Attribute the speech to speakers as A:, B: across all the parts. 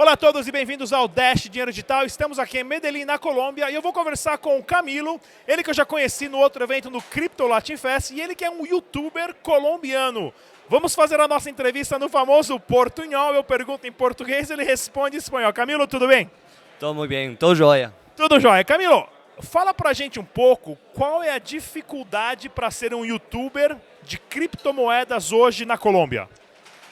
A: Olá a todos e bem-vindos ao Dash Dinheiro Digital. Estamos aqui em Medellín, na Colômbia, e eu vou conversar com o Camilo, ele que eu já conheci no outro evento no Crypto Latin Fest, e ele que é um youtuber colombiano. Vamos fazer a nossa entrevista no famoso portunhol. Eu pergunto em português, ele responde em espanhol. Camilo, tudo bem?
B: Tudo muito bem, tudo jóia.
A: Tudo jóia. Camilo, fala pra gente um pouco qual é a dificuldade para ser um youtuber de criptomoedas hoje na Colômbia.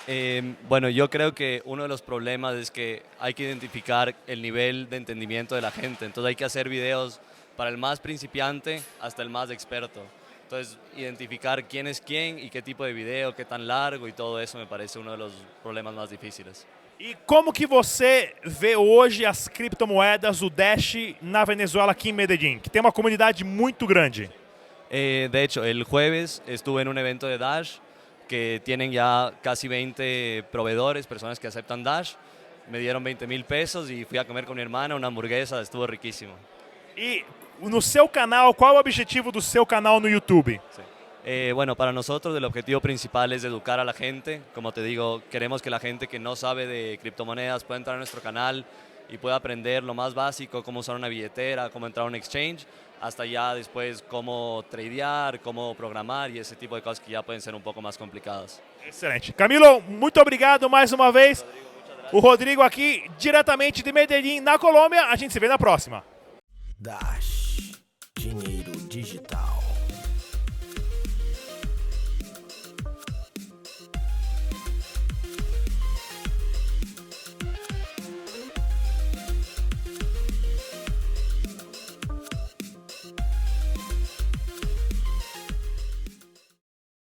B: Eh, bueno, yo creo que uno de los problemas es que hay que identificar el nivel de entendimiento de la gente. Entonces hay que hacer videos para el más principiante hasta el más experto. Entonces, identificar quién es quién y qué tipo de video, qué tan largo y todo eso me parece uno de los problemas más difíciles.
A: E como que você vê hoje as criptomoedas, o Dash, na Venezuela, aqui em Medellín, que tem uma comunidade muito grande?
B: Eh, de hecho, el jueves estuve en un evento de Dash que tienen ya casi 20 proveedores, personas que aceptan Dash. Me dieron 20 mil pesos y fui a comer con mi hermana una hamburguesa, estuvo riquísimo.
A: E no seu canal, qual é o objetivo do seu canal no YouTube?
B: Sí. Eh, bueno, para nosotros el objetivo principal es educar a la gente. Como te digo, queremos que la gente que no sabe de criptomonedas pueda entrar a nuestro canal y pueda aprender lo más básico, cómo usar una billetera, cómo entrar a un exchange, hasta ya después cómo tradear, cómo programar y ese tipo de cosas que ya pueden ser un poco más complicadas.
A: Excelente. Camilo, muito obrigado mais uma vez. O Rodrigo aqui, diretamente de Medellín, na Colômbia. A gente se vê na próxima.
C: Dash. Dinheiro.